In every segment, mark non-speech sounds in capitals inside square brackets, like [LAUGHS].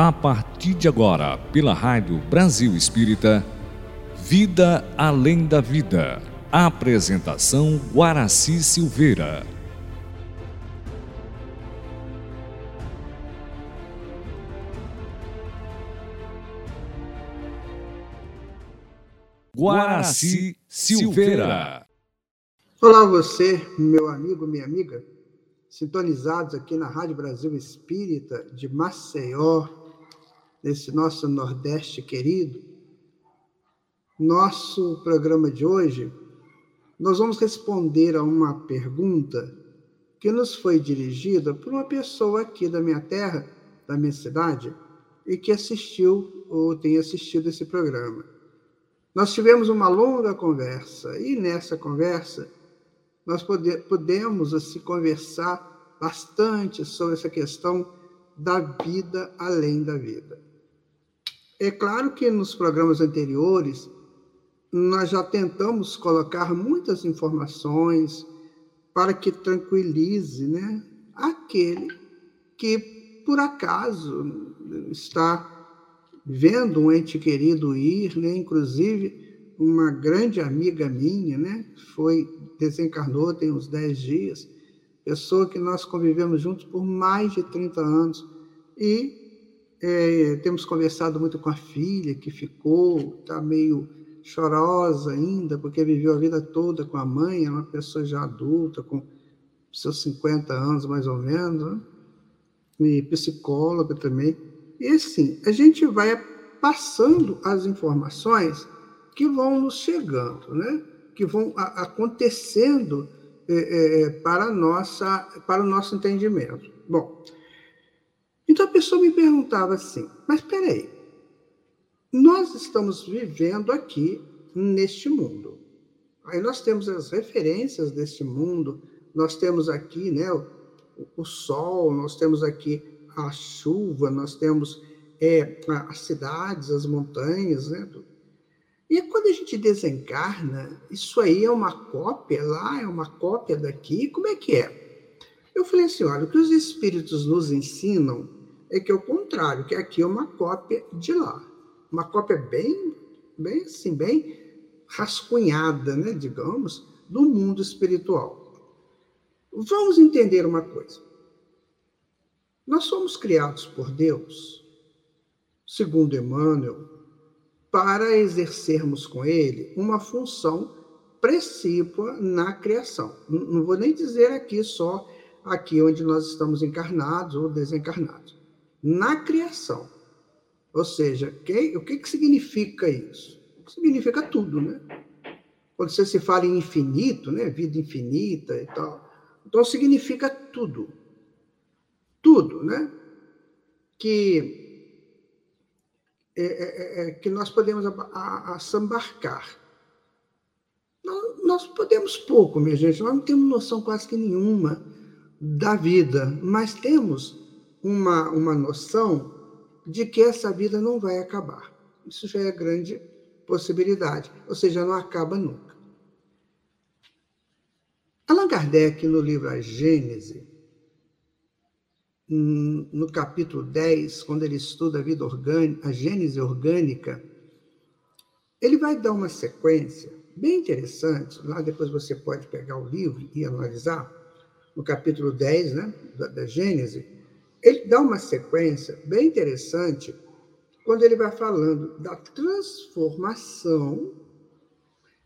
A partir de agora, pela Rádio Brasil Espírita, Vida Além da Vida. Apresentação Guaraci Silveira. Guaraci Silveira. Olá você, meu amigo, minha amiga, sintonizados aqui na Rádio Brasil Espírita de Maceió, nesse nosso Nordeste querido. Nosso programa de hoje, nós vamos responder a uma pergunta que nos foi dirigida por uma pessoa aqui da minha terra, da minha cidade, e que assistiu ou tem assistido esse programa. Nós tivemos uma longa conversa e nessa conversa nós pode, podemos assim, conversar bastante sobre essa questão da vida além da vida. É claro que nos programas anteriores nós já tentamos colocar muitas informações para que tranquilize né, aquele que, por acaso, está vendo um ente querido ir, né, inclusive uma grande amiga minha, né? Foi desencarnou tem uns 10 dias, pessoa que nós convivemos juntos por mais de 30 anos e é, temos conversado muito com a filha que ficou, está meio chorosa ainda, porque viveu a vida toda com a mãe, é uma pessoa já adulta, com seus 50 anos mais ou menos, né? e psicóloga também. E assim, a gente vai passando as informações que vão nos chegando, né? que vão acontecendo é, é, para, nossa, para o nosso entendimento. Bom, então a pessoa me perguntava assim, mas peraí, nós estamos vivendo aqui neste mundo. Aí nós temos as referências deste mundo, nós temos aqui né, o, o sol, nós temos aqui a chuva, nós temos é, as cidades, as montanhas, né, e quando a gente desencarna, isso aí é uma cópia lá, é uma cópia daqui, como é que é? Eu falei assim, olha, o que os espíritos nos ensinam é que é o contrário, que aqui é uma cópia de lá. Uma cópia bem, bem assim, bem rascunhada, né, digamos, do mundo espiritual. Vamos entender uma coisa. Nós somos criados por Deus, segundo Emmanuel, para exercermos com ele uma função precípua na criação. Não vou nem dizer aqui só aqui onde nós estamos encarnados ou desencarnados. Na criação. Ou seja, que, o que, que significa isso? Significa tudo, né? Quando você se fala em infinito, né? vida infinita e tal, então significa tudo. Tudo, né? Que é, é, é, é, que nós podemos assambarcar. Nós, nós podemos pouco, minha gente, nós não temos noção quase que nenhuma da vida, mas temos uma, uma noção de que essa vida não vai acabar. Isso já é grande possibilidade, ou seja, não acaba nunca. Allan Kardec, no livro A Gênese, no capítulo 10, quando ele estuda a vida orgânica, a gênese orgânica, ele vai dar uma sequência bem interessante. Lá depois você pode pegar o livro e analisar, no capítulo 10 né, da, da Gênese, ele dá uma sequência bem interessante quando ele vai falando da transformação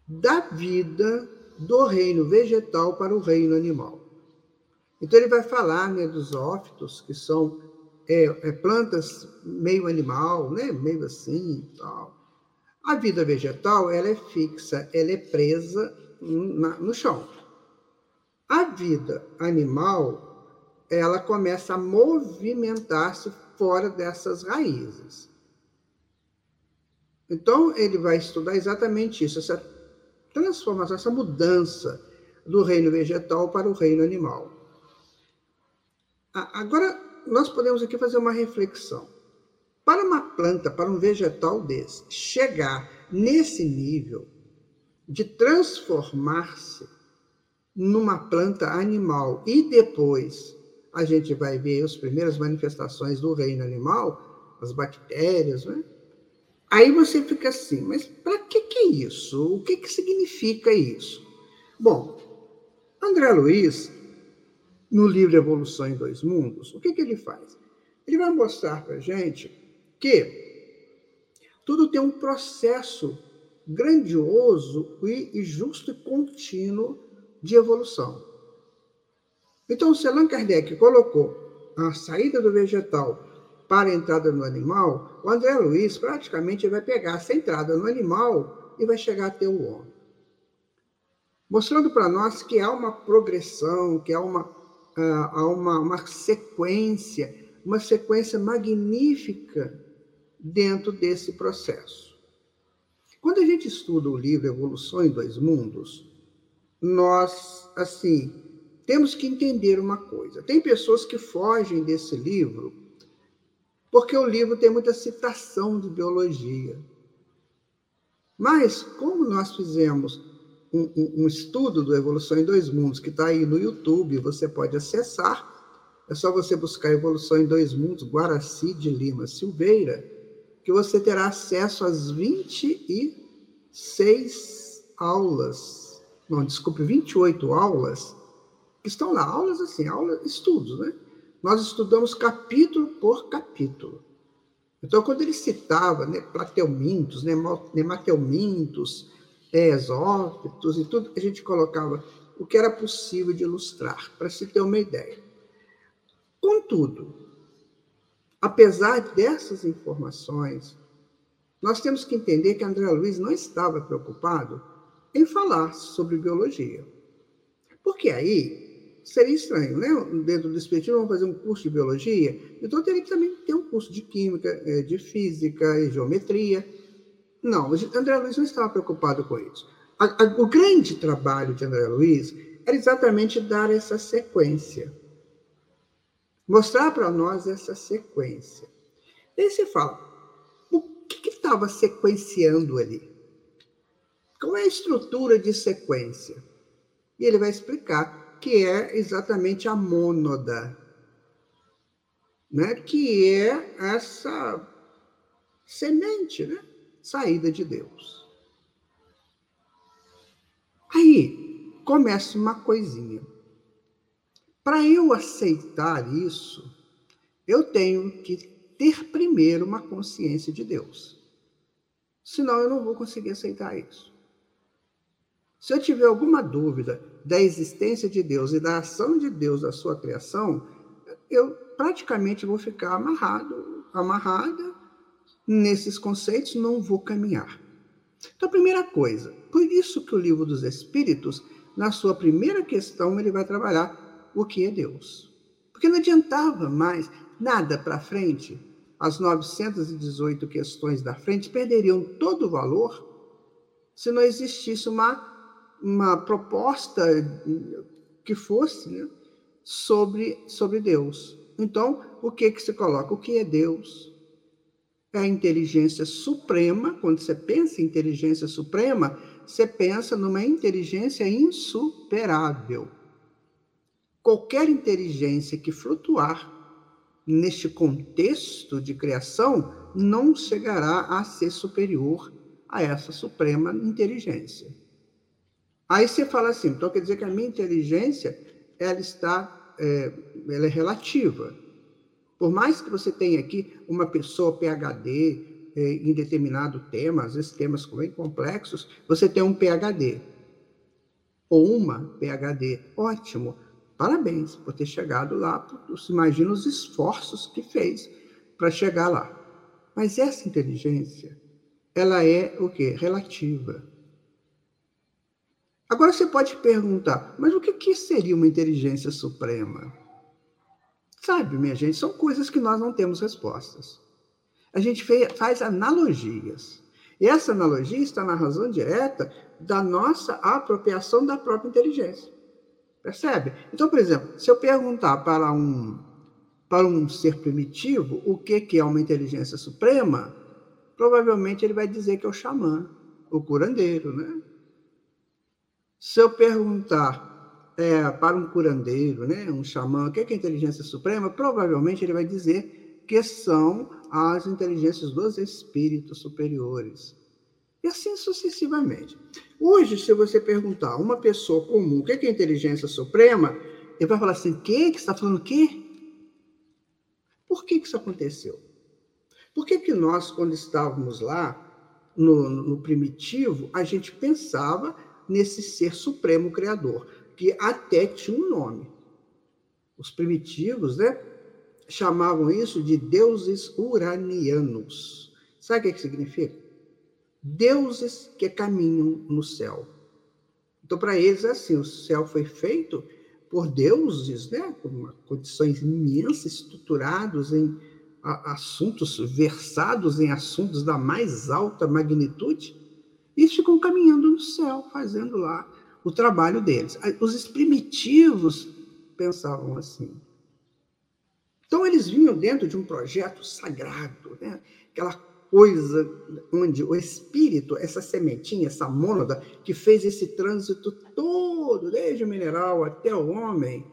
da vida do reino vegetal para o reino animal. Então, ele vai falar né, dos ófitos, que são é, é, plantas meio animal, né, meio assim tal. A vida vegetal ela é fixa, ela é presa na, no chão. A vida animal ela começa a movimentar-se fora dessas raízes. Então, ele vai estudar exatamente isso, essa transformação, essa mudança do reino vegetal para o reino animal. Agora, nós podemos aqui fazer uma reflexão. Para uma planta, para um vegetal desse, chegar nesse nível de transformar-se numa planta animal e depois a gente vai ver as primeiras manifestações do reino animal, as bactérias, né? Aí você fica assim, mas para que, que é isso? O que, que significa isso? Bom, André Luiz, no livro Evolução em Dois Mundos, o que, que ele faz? Ele vai mostrar para a gente que tudo tem um processo grandioso e justo e contínuo de evolução. Então, se Allan Kardec colocou a saída do vegetal para a entrada no animal, o André Luiz praticamente vai pegar essa entrada no animal e vai chegar até o homem. Mostrando para nós que há uma progressão, que há uma, uh, há uma, uma sequência, uma sequência magnífica dentro desse processo. Quando a gente estuda o livro Evolução em Dois Mundos, nós, assim, temos que entender uma coisa. Tem pessoas que fogem desse livro porque o livro tem muita citação de biologia. Mas, como nós fizemos um, um, um estudo do Evolução em Dois Mundos, que está aí no YouTube, você pode acessar, é só você buscar Evolução em Dois Mundos, Guaraci de Lima Silveira, que você terá acesso às 26 aulas, não, desculpe, 28 aulas, estão lá, aulas assim, aulas, estudos, né? nós estudamos capítulo por capítulo. Então, quando ele citava né, plateumintos, nemateumintos, exófitos e tudo, a gente colocava o que era possível de ilustrar, para se ter uma ideia. Contudo, apesar dessas informações, nós temos que entender que André Luiz não estava preocupado em falar sobre biologia. Porque aí seria estranho, né? Dentro do Espiritismo, vamos fazer um curso de biologia, então teria que também ter um curso de química, eh, de física e geometria. Não, André Luiz não estava preocupado com isso. A, a, o grande trabalho de André Luiz era exatamente dar essa sequência. Mostrar para nós essa sequência. E aí você fala, o que estava sequenciando ali? Qual é a estrutura de sequência? E ele vai explicar que é exatamente a mônada, né? que é essa semente, né? saída de Deus. Aí começa uma coisinha. Para eu aceitar isso, eu tenho que ter primeiro uma consciência de Deus. Senão eu não vou conseguir aceitar isso. Se eu tiver alguma dúvida da existência de Deus e da ação de Deus na sua criação, eu praticamente vou ficar amarrado, amarrada nesses conceitos, não vou caminhar. Então, primeira coisa, por isso que o livro dos Espíritos, na sua primeira questão, ele vai trabalhar o que é Deus. Porque não adiantava mais nada para frente, as 918 questões da frente perderiam todo o valor se não existisse uma uma proposta que fosse né, sobre, sobre Deus. Então, o que, que se coloca? O que é Deus? É a inteligência suprema. Quando você pensa em inteligência suprema, você pensa numa inteligência insuperável. Qualquer inteligência que flutuar neste contexto de criação não chegará a ser superior a essa suprema inteligência. Aí você fala assim, então quer dizer que a minha inteligência ela está, é, ela é relativa. Por mais que você tenha aqui uma pessoa PhD é, em determinado tema, às vezes temas bem complexos, você tem um PhD ou uma PhD, ótimo. Parabéns por ter chegado lá. Imagina os esforços que fez para chegar lá. Mas essa inteligência, ela é o quê? Relativa. Agora você pode perguntar, mas o que, seria uma inteligência suprema? Sabe, minha gente, são coisas que nós não temos respostas. A gente faz analogias. E essa analogia está na razão direta da nossa apropriação da própria inteligência. Percebe? Então, por exemplo, se eu perguntar para um, para um ser primitivo o que, que é uma inteligência suprema, provavelmente ele vai dizer que é o xamã, o curandeiro, né? Se eu perguntar é, para um curandeiro, né, um xamã, o que é, que é inteligência suprema, provavelmente ele vai dizer que são as inteligências dos espíritos superiores. E assim sucessivamente. Hoje, se você perguntar a uma pessoa comum o que é inteligência suprema, ele vai falar assim: que? Que está falando o quê? Por que, que isso aconteceu? Por que, que nós, quando estávamos lá no, no primitivo, a gente pensava nesse ser supremo criador, que até tinha um nome. Os primitivos, né? Chamavam isso de deuses uranianos. Sabe o que significa? Deuses que caminham no céu. Então, para eles, é assim: o céu foi feito por deuses, né? com condições imensas, estruturados em assuntos, versados em assuntos da mais alta magnitude, e ficam caminhando no céu, fazendo lá o trabalho deles. Os primitivos pensavam assim. Então, eles vinham dentro de um projeto sagrado, né? aquela coisa onde o espírito, essa sementinha, essa mônada, que fez esse trânsito todo, desde o mineral até o homem,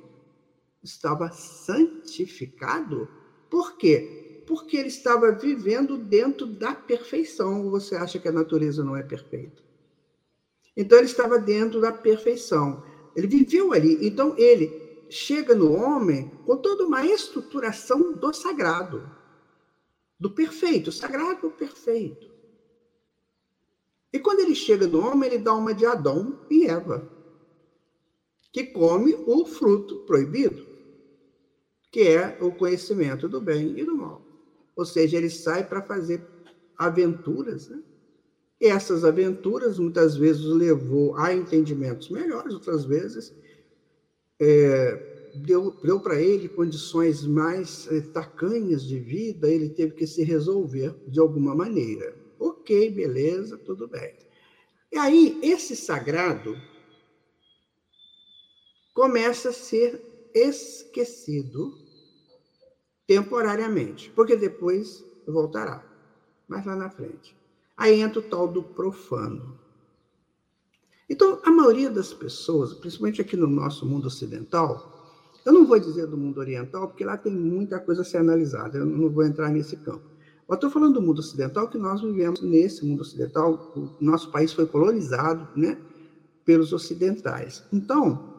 estava santificado. Por quê? Porque ele estava vivendo dentro da perfeição. Você acha que a natureza não é perfeita? Então ele estava dentro da perfeição. Ele viveu ali. Então ele chega no homem com toda uma estruturação do sagrado, do perfeito, sagrado perfeito. E quando ele chega no homem, ele dá uma de Adão e Eva, que come o fruto proibido, que é o conhecimento do bem e do mal. Ou seja, ele sai para fazer aventuras, né? E essas aventuras muitas vezes o levou a entendimentos melhores, outras vezes é, deu, deu para ele condições mais é, tacanhas de vida, ele teve que se resolver de alguma maneira. Ok, beleza, tudo bem. E aí, esse sagrado começa a ser esquecido temporariamente, porque depois voltará, mais lá na frente. Aí entra o tal do profano. Então, a maioria das pessoas, principalmente aqui no nosso mundo ocidental, eu não vou dizer do mundo oriental, porque lá tem muita coisa a ser analisada, eu não vou entrar nesse campo. Eu estou falando do mundo ocidental, que nós vivemos nesse mundo ocidental, o nosso país foi colonizado né, pelos ocidentais. Então,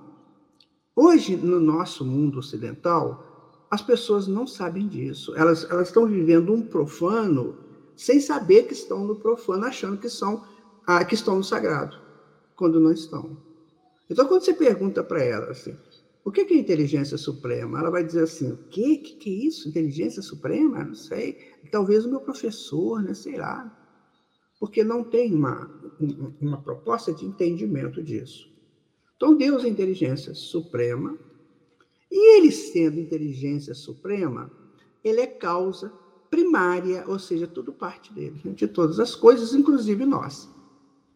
hoje, no nosso mundo ocidental, as pessoas não sabem disso. Elas, elas estão vivendo um profano sem saber que estão no profano, achando que, são, ah, que estão no sagrado, quando não estão. Então, quando você pergunta para ela assim, o que é inteligência suprema? Ela vai dizer assim, o quê? Que, que é isso? Inteligência suprema? Não sei. Talvez o meu professor, né? sei lá. Porque não tem uma, uma proposta de entendimento disso. Então, Deus é inteligência suprema, e ele sendo inteligência suprema, ele é causa primária, ou seja, tudo parte dele, [LAUGHS] de todas as coisas, inclusive nós.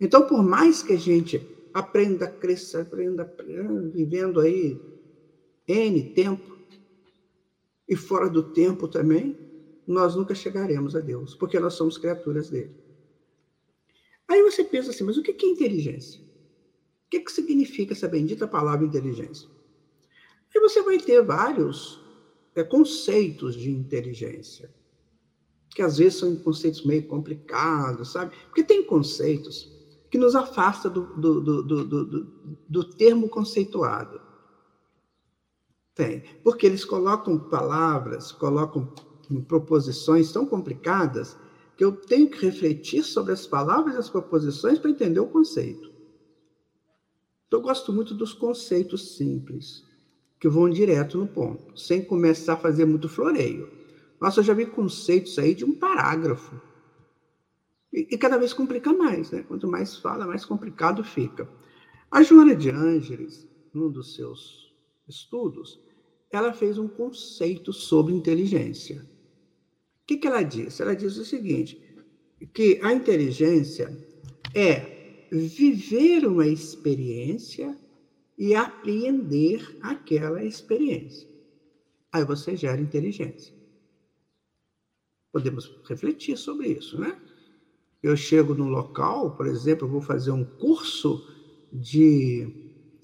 Então, por mais que a gente aprenda, cresça, aprenda, vivendo aí N tempo, e fora do tempo também, nós nunca chegaremos a Deus, porque nós somos criaturas dele. Aí você pensa assim, mas o que é inteligência? O que, é que significa essa bendita palavra inteligência? E você vai ter vários é, conceitos de inteligência, que às vezes são conceitos meio complicados, sabe? Porque tem conceitos que nos afastam do, do, do, do, do termo conceituado. Tem, porque eles colocam palavras, colocam proposições tão complicadas que eu tenho que refletir sobre as palavras e as proposições para entender o conceito. Então, eu gosto muito dos conceitos simples que vão direto no ponto, sem começar a fazer muito floreio. Nossa, eu já vi conceitos aí de um parágrafo. E, e cada vez complica mais, né? Quanto mais fala, mais complicado fica. A Joana de Ângeles, num dos seus estudos, ela fez um conceito sobre inteligência. O que, que ela disse? Ela disse o seguinte: que a inteligência é viver uma experiência e apreender aquela experiência. Aí você gera inteligência. Podemos refletir sobre isso, né? Eu chego num local, por exemplo, vou fazer um curso de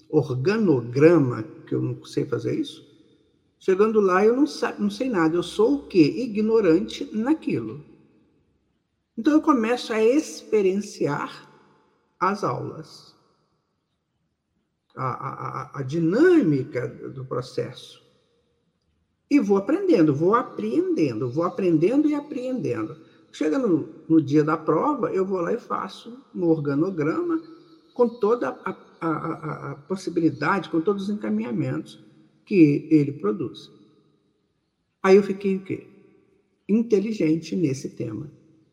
organograma, que eu não sei fazer isso. Chegando lá, eu não, não sei nada. Eu sou o quê? Ignorante naquilo. Então, eu começo a experienciar as aulas, a, a, a dinâmica do processo. E vou aprendendo, vou apreendendo, vou aprendendo e apreendendo. Chega no, no dia da prova, eu vou lá e faço um organograma com toda a, a, a, possibilidade, com todos os encaminhamentos que ele produz. Aí eu fiquei o quê? Inteligente nesse tema.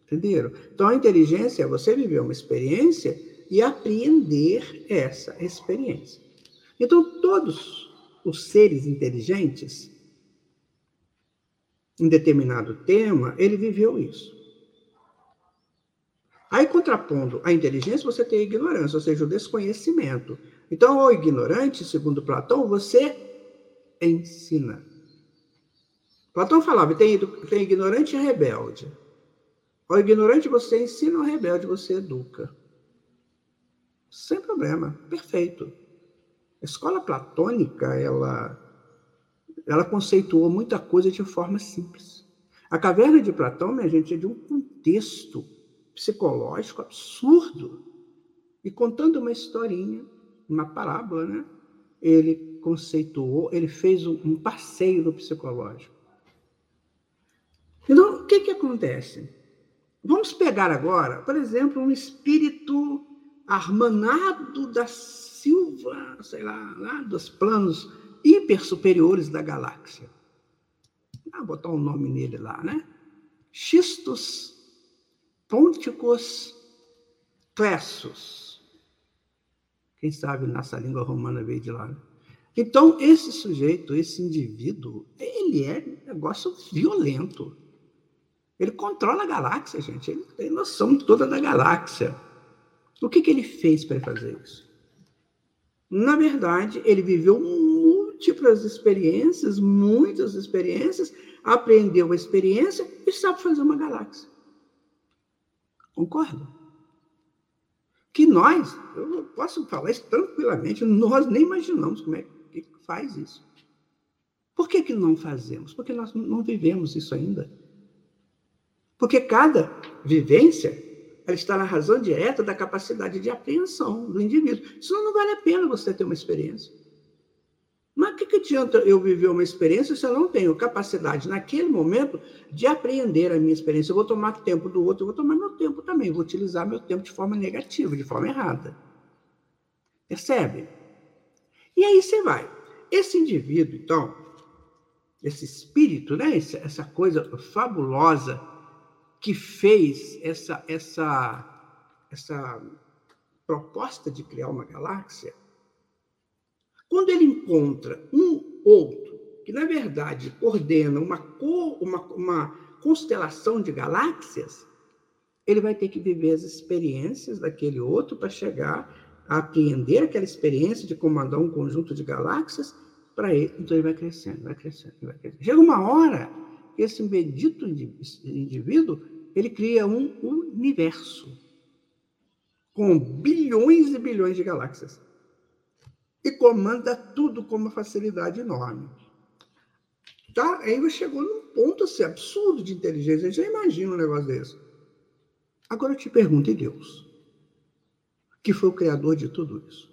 Entenderam? Então a inteligência é você viver uma experiência e apreender essa experiência. Então todos os seres inteligentes, em determinado tema, ele viveu isso. Aí, contrapondo a inteligência, você tem a ignorância, ou seja, o desconhecimento. Então, o ignorante, segundo Platão, você ensina. Platão falava, tem, tem ignorante e rebelde. O ignorante você ensina, o rebelde você educa. Sem problema, perfeito. A escola platônica, ela, ela conceituou muita coisa de forma simples. A caverna de Platão, minha gente, é de um contexto psicológico absurdo. E contando uma historinha, uma parábola, né? Ele conceituou, ele fez um passeio no psicológico. Então, o que, que acontece? Vamos pegar agora, por exemplo, um espírito Armanado da Silva, sei lá, lá dos planos hiper superiores da galáxia. Vou botar um nome nele lá, né? Xistos Ponticus Cressus. Quem sabe nossa língua romana veio de lá. Né? Então, esse sujeito, esse indivíduo, ele é um negócio violento. Ele controla a galáxia, gente. Ele tem noção toda da galáxia. O que, que ele fez para fazer isso? Na verdade, ele viveu múltiplas experiências, muitas experiências, aprendeu a experiência e sabe fazer uma galáxia. Concorda? Que nós, eu posso falar isso tranquilamente, nós nem imaginamos como é que faz isso. Por que, que não fazemos? Porque nós não vivemos isso ainda. Porque cada vivência ela está na razão direta da capacidade de apreensão do indivíduo. Senão não vale a pena você ter uma experiência. Mas o que, que adianta eu viver uma experiência se eu não tenho capacidade, naquele momento, de apreender a minha experiência? Eu vou tomar tempo do outro, eu vou tomar meu tempo também, vou utilizar meu tempo de forma negativa, de forma errada. Percebe? E aí você vai. Esse indivíduo, então, esse espírito, né? essa coisa fabulosa que fez essa, essa, essa proposta de criar uma galáxia, quando ele encontra um outro, que na verdade coordena uma, uma, uma constelação de galáxias, ele vai ter que viver as experiências daquele outro para chegar a apreender aquela experiência de comandar um conjunto de galáxias para ele. Então ele vai crescendo, vai crescendo, vai crescendo. Chega uma hora esse bendito indivíduo ele cria um universo com bilhões e bilhões de galáxias e comanda tudo com uma facilidade enorme. Tá? Aí chegou num ponto assim, absurdo de inteligência. Gente já imagina um negócio desse. Agora eu te pergunto, e Deus? Que foi o criador de tudo isso?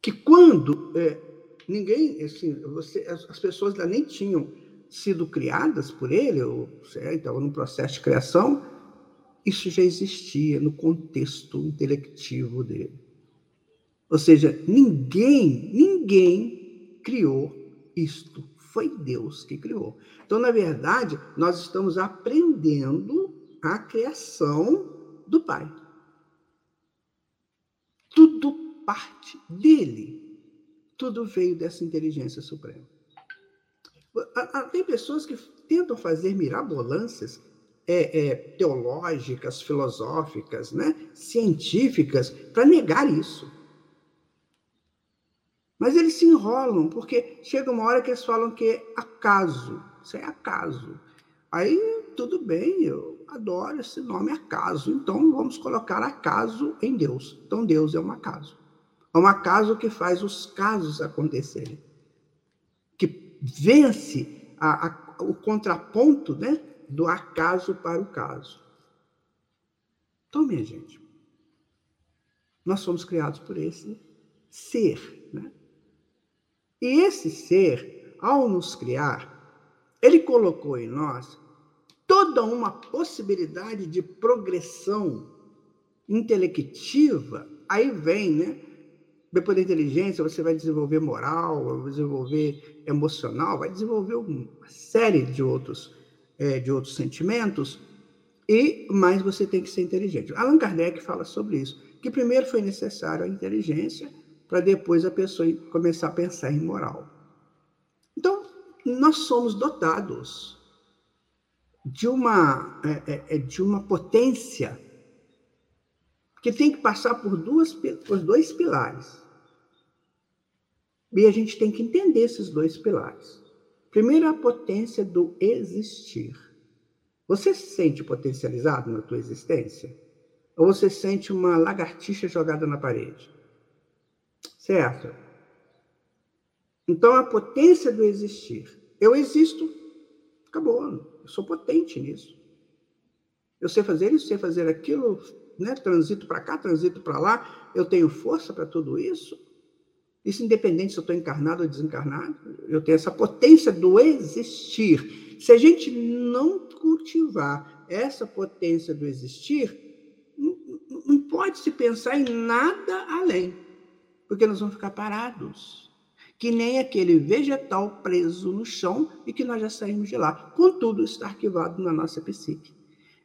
Que quando é, ninguém, assim, você, as, as pessoas lá nem tinham sido criadas por ele, ou então no processo de criação, isso já existia no contexto intelectivo dele. Ou seja, ninguém, ninguém criou isto. Foi Deus que criou. Então, na verdade, nós estamos aprendendo a criação do Pai. Tudo parte dele. Tudo veio dessa inteligência suprema. Tem pessoas que tentam fazer mirabolâncias é, é, teológicas, filosóficas, né, científicas, para negar isso. Mas eles se enrolam, porque chega uma hora que eles falam que é acaso. Isso é acaso. Aí, tudo bem, eu adoro esse nome acaso. Então, vamos colocar acaso em Deus. Então, Deus é um acaso. É um acaso que faz os casos acontecerem, que vence a, a, o contraponto né, do acaso para o caso. Então, minha gente, nós somos criados por esse ser. Né? E esse ser, ao nos criar, ele colocou em nós toda uma possibilidade de progressão intelectiva. Aí vem, né? Depois da inteligência, você vai desenvolver moral, vai desenvolver emocional, vai desenvolver uma série de outros, é, de outros sentimentos, e mais você tem que ser inteligente. Allan Kardec fala sobre isso, que primeiro foi necessário a inteligência para depois a pessoa começar a pensar em moral. Então, nós somos dotados de uma, é, é, é de uma potência que tem que passar por, duas, por dois pilares. E a gente tem que entender esses dois pilares. Primeiro, a potência do existir. Você se sente potencializado na tua existência? Ou você sente uma lagartixa jogada na parede? Certo? Então, a potência do existir. Eu existo, acabou. Eu sou potente nisso. Eu sei fazer isso, sei fazer aquilo, né? transito para cá, transito para lá, eu tenho força para tudo isso. Isso independente se eu estou encarnado ou desencarnado, eu tenho essa potência do existir. Se a gente não cultivar essa potência do existir, não, pode se pensar em nada além, porque nós vamos ficar parados, que nem aquele vegetal preso no chão e que nós já saímos de lá. Contudo, está arquivado na nossa psique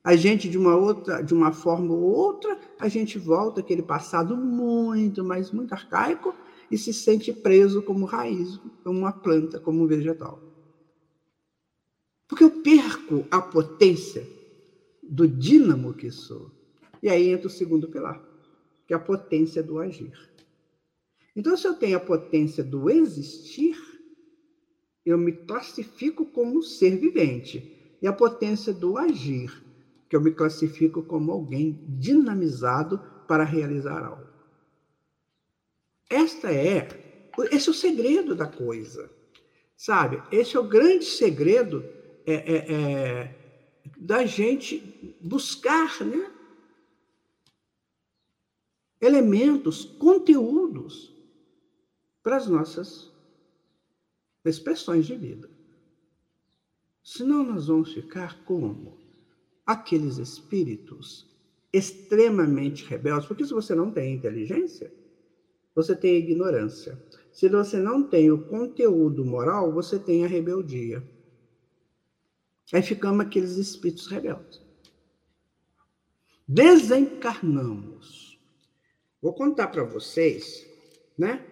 a gente de uma outra, de uma forma ou outra, a gente volta aquele passado muito, mas muito arcaico e se sente preso como raiz, como uma planta, como um vegetal. Porque eu perco a potência do dínamo que sou. E aí entra o segundo pilar, que é a potência do agir. Então, se eu tenho a potência do existir, eu me classifico como um ser vivente. E a potência do agir, que eu me classifico como alguém dinamizado para realizar algo. Esta é, esse é o segredo da coisa, sabe? Esse é o grande segredo é, é, é, da gente buscar, né? Elementos, conteúdos para as nossas expressões de vida. Senão nós vamos ficar como? aqueles espíritos extremamente rebeldes, porque se você não tem inteligência, você tem ignorância. Se você não tem o conteúdo moral, você tem a rebeldia. Aí ficamos aqueles espíritos rebeldes. Desencarnamos. Vou contar para vocês, né?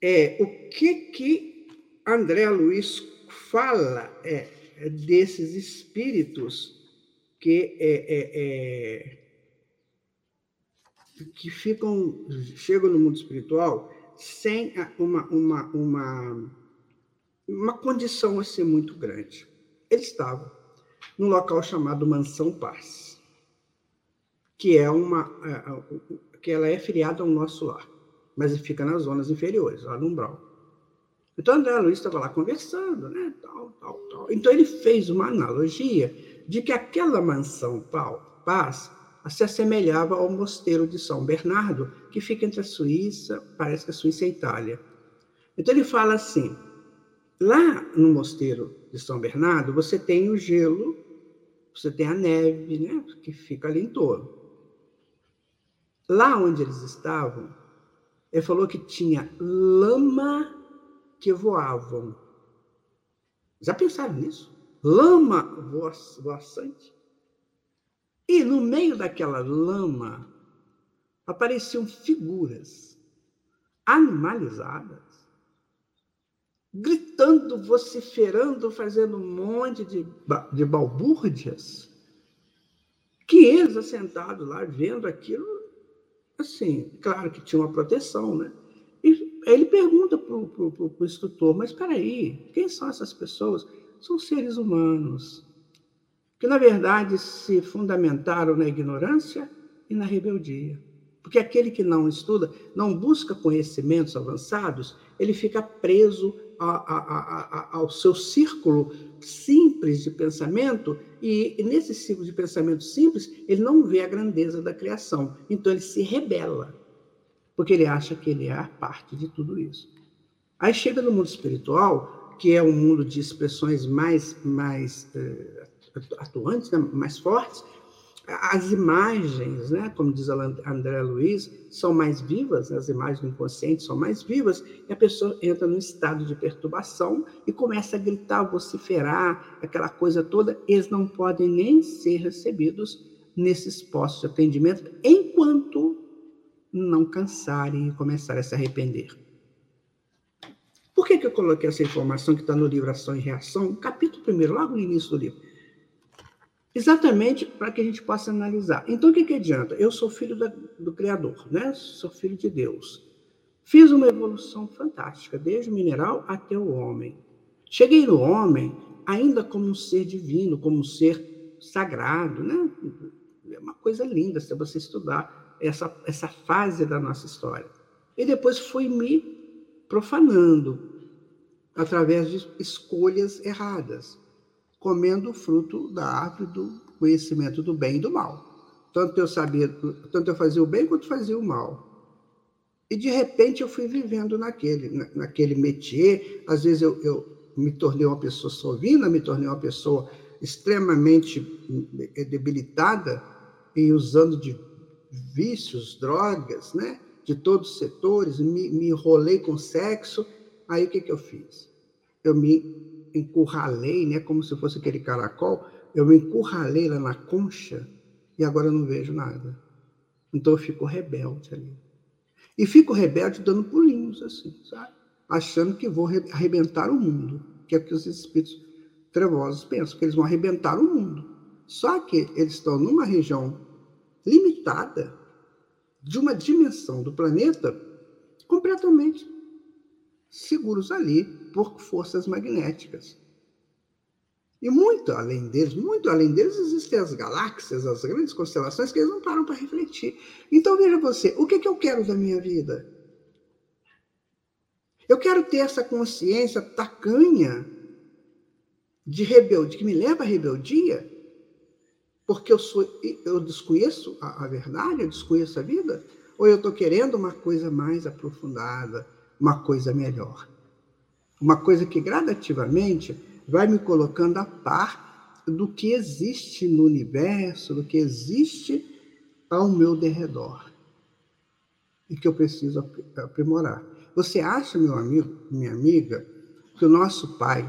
É, o que que André Luiz fala é, desses espíritos que é, é, é, que ficam chegam no mundo espiritual sem uma uma uma uma condição assim muito grande. Ele estava num local chamado Mansão Paz, que é uma é, que ela é filiada ao nosso lar, mas fica nas zonas inferiores, lá no umbral. Então, André Luiz estava lá conversando, né? Tal, tal, tal. Então, ele fez uma analogia de que aquela mansão Paz se assemelhava ao mosteiro de São Bernardo, que fica entre a Suíça, parece que a Suíça e a Itália. Então, ele fala assim: lá no mosteiro de São Bernardo, você tem o gelo, você tem a neve, né? Que fica ali em torno. Lá onde eles estavam, ele falou que tinha lama que voavam. Já pensaram nisso? Lama voaçante. E no meio daquela lama apareciam figuras animalizadas, gritando, vociferando, fazendo um monte de, de balbúrdias, que eles, assentados lá, vendo aquilo, assim, claro que tinha uma proteção, né? Aí ele pergunta para o instrutor, mas espera aí, quem são essas pessoas? São seres humanos, que na verdade se fundamentaram na ignorância e na rebeldia. Porque aquele que não estuda, não busca conhecimentos avançados, ele fica preso a, a, a, ao seu círculo simples de pensamento, e, e nesse círculo de pensamento simples, ele não vê a grandeza da criação. Então ele se rebela, porque ele acha que ele é parte de tudo isso. Aí chega no mundo espiritual, que é um mundo de expressões mais, mais eh, atuantes, né, mais fortes, as imagens, né, como diz André Luiz, são mais vivas, as imagens do inconsciente são mais vivas, e a pessoa entra num estado de perturbação e começa a gritar, vociferar, aquela coisa toda. Eles não podem nem ser recebidos nesses postos de atendimento enquanto não cansarem e começarem a se arrepender. Por que, que eu coloquei essa informação que está no livro Ação e Reação, capítulo 1, logo no início do livro? Exatamente para que a gente possa analisar. Então, o que, que adianta? Eu sou filho da, do Criador, né? sou filho de Deus. Fiz uma evolução fantástica, desde o mineral até o homem. Cheguei no homem ainda como um ser divino, como um ser sagrado. Né? É uma coisa linda se você estudar essa, essa fase da nossa história. E depois fui me profanando através de escolhas erradas comendo o fruto da árvore do conhecimento do bem e do mal. Tanto eu sabia, tanto eu fazia o bem quanto fazia o mal. E de repente eu fui vivendo naquele, naquele métier. Às vezes eu, eu me tornei uma pessoa sovina, me tornei uma pessoa extremamente debilitada e usando de vícios, drogas, né? de todos os setores, me, me enrolei com sexo. Aí o que, que eu fiz? Eu me encurralei, né, como se fosse aquele caracol, eu me encurralei lá na concha e agora eu não vejo nada. Então eu fico rebelde ali. E fico rebelde dando pulinhos, assim, sabe? Achando que vou arrebentar o mundo, que é o que os espíritos trevosos pensam, que eles vão arrebentar o mundo. Só que eles estão numa região limitada de uma dimensão do planeta completamente seguros ali por forças magnéticas. E muito além deles, muito além deles, existem as galáxias, as grandes constelações que eles não param para refletir. Então veja você, o que, que eu quero da minha vida? Eu quero ter essa consciência tacanha de rebeldia, que me leva à rebeldia, porque eu sou, eu desconheço a, a verdade, eu desconheço a vida, ou eu estou querendo uma coisa mais aprofundada, uma coisa melhor. Uma coisa que gradativamente vai me colocando a par do que existe no universo, do que existe ao meu derredor e que eu preciso aprimorar. Você acha, meu amigo, minha amiga, que o nosso pai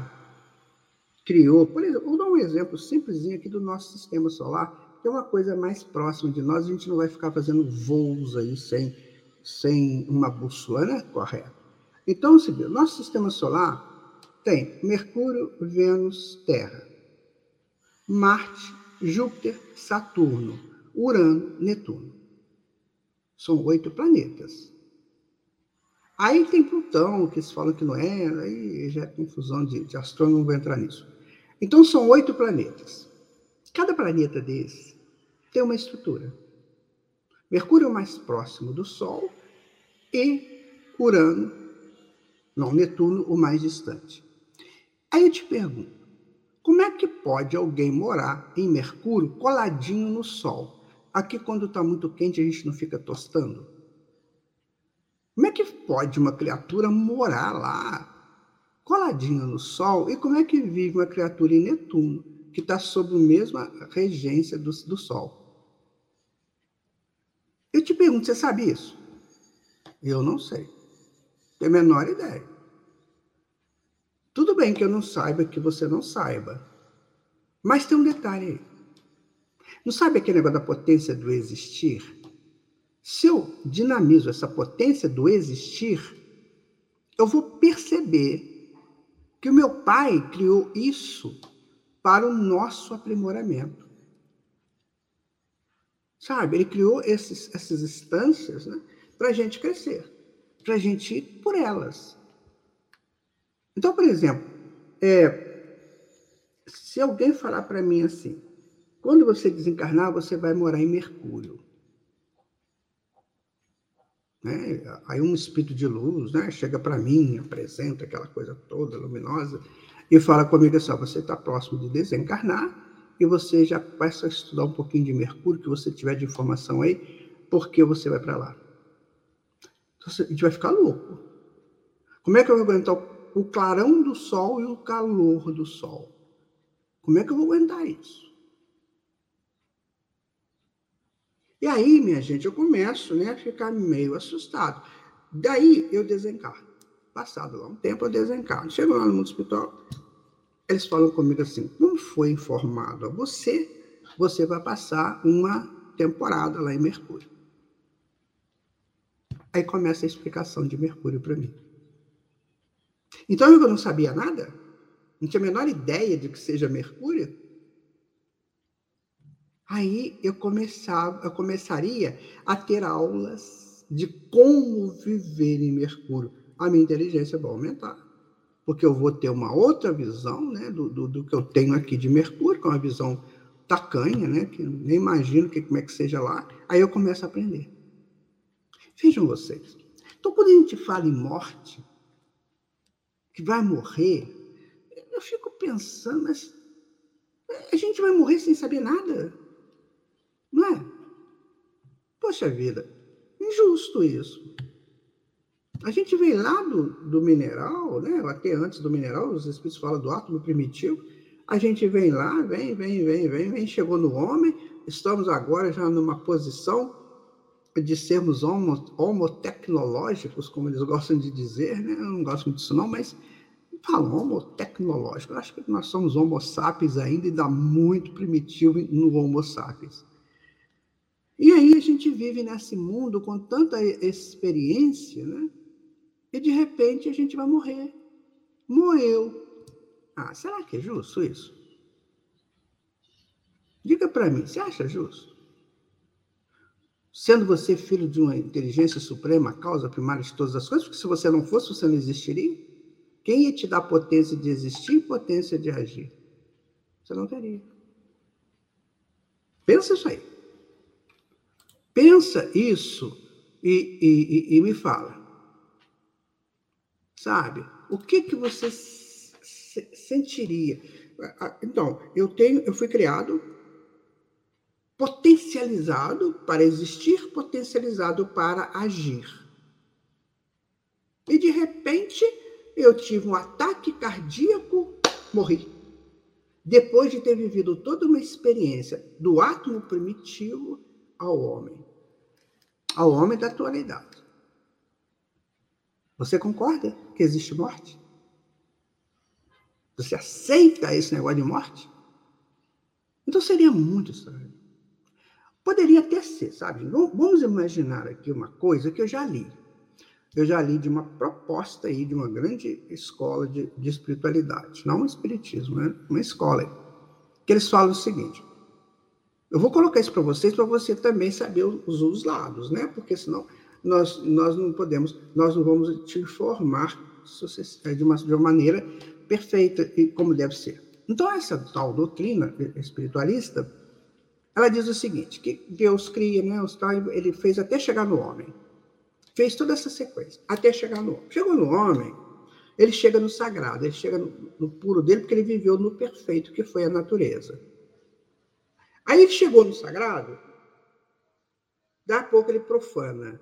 criou, por exemplo, vou dar um exemplo simplesinho aqui do nosso sistema solar, que é uma coisa mais próxima de nós, a gente não vai ficar fazendo voos aí sem, sem uma bússola, né? Correto. Então, o nosso sistema solar tem Mercúrio, Vênus, Terra, Marte, Júpiter, Saturno, Urano, Netuno. São oito planetas. Aí tem Plutão, que se fala que não é, aí já é confusão de, de astrônomo, vou entrar nisso. Então, são oito planetas. Cada planeta desse tem uma estrutura. Mercúrio é o mais próximo do Sol e Urano não, Netuno, o mais distante. Aí eu te pergunto, como é que pode alguém morar em Mercúrio coladinho no Sol? Aqui, quando está muito quente, a gente não fica tostando? Como é que pode uma criatura morar lá, coladinho no Sol? E como é que vive uma criatura em Netuno, que está sob a mesma regência do, do Sol? Eu te pergunto, você sabe isso? Eu não sei. Tenho a menor ideia. Tudo bem que eu não saiba que você não saiba. Mas tem um detalhe aí. Não sabe aquele negócio da potência do existir? Se eu dinamizo essa potência do existir, eu vou perceber que o meu pai criou isso para o nosso aprimoramento. Sabe? Ele criou esses, essas instâncias né, para a gente crescer para a gente ir por elas. Então, por exemplo, é, se alguém falar para mim assim, quando você desencarnar, você vai morar em Mercúrio. Né? Aí um espírito de luz né? chega para mim, apresenta aquela coisa toda luminosa e fala comigo assim: você está próximo de desencarnar e você já começa a estudar um pouquinho de Mercúrio, que você tiver de informação aí, porque você vai para lá. Então, a gente vai ficar louco. Como é que eu vou aguentar o clarão do sol e o calor do sol? Como é que eu vou aguentar isso? E aí, minha gente, eu começo né, a ficar meio assustado. Daí eu desencarno. Passado lá um tempo, eu desencarno. Chego lá no mundo espiritual, eles falam comigo assim: como foi informado a você, você vai passar uma temporada lá em Mercúrio. Aí começa a explicação de Mercúrio para mim. Então eu não sabia nada, não tinha a menor ideia de que seja Mercúrio. Aí eu começava, eu começaria a ter aulas de como viver em Mercúrio. A minha inteligência vai aumentar porque eu vou ter uma outra visão né, do, do, do, que eu tenho aqui de Mercúrio, que é uma visão tacanha, né, que nem imagino que, como é que seja lá. Aí eu começo a aprender. Vejam vocês. Então, quando a gente fala em morte, que vai morrer, eu fico pensando, mas a gente vai morrer sem saber nada. Não é? Poxa vida, injusto isso. A gente vem lá do, do mineral, né? até antes do mineral, os espíritos falam do átomo primitivo. A gente vem lá, vem, vem, vem, vem, vem, chegou no homem, estamos agora já numa posição de sermos homo, homotecnológicos, como eles gostam de dizer, né? Eu não gosto muito disso não, mas falam homotecnológico. Acho que nós somos homo sapiens ainda e dá muito primitivo no homo sapiens. E aí a gente vive nesse mundo com tanta experiência, né? e de repente a gente vai morrer. Morreu. Ah, será que é justo isso? Diga para mim, você acha justo? Sendo você filho de uma inteligência suprema, causa primária de todas as coisas, porque se você não fosse, você não existiria. Quem ia te dar potência de existir e potência de agir? Você não teria. Pensa isso aí. Pensa isso e, e, e, e me fala. Sabe? O que que você sentiria? Então, eu tenho, eu fui criado potencializado para existir, potencializado para agir. E de repente, eu tive um ataque cardíaco, morri. Depois de ter vivido toda uma experiência do átomo primitivo ao homem, ao homem da atualidade. Você concorda que existe morte? Você aceita esse negócio de morte? Então seria muito estranho. Poderia até ser, sabe? Vamos imaginar aqui uma coisa que eu já li. Eu já li de uma proposta aí de uma grande escola de, de espiritualidade, não um espiritismo, né? uma escola, que eles falam o seguinte: eu vou colocar isso para vocês, para você também saber os, os lados, né? Porque senão nós, nós não podemos, nós não vamos te informar é, de uma, de uma maneira perfeita e como deve ser. Então, essa tal doutrina espiritualista, ela diz o seguinte, que Deus cria, né, ele fez até chegar no homem. Fez toda essa sequência, até chegar no homem. Chegou no homem, ele chega no sagrado, ele chega no, puro dele, porque ele viveu no perfeito, que foi a natureza. Aí ele chegou no sagrado, daqui a pouco ele profana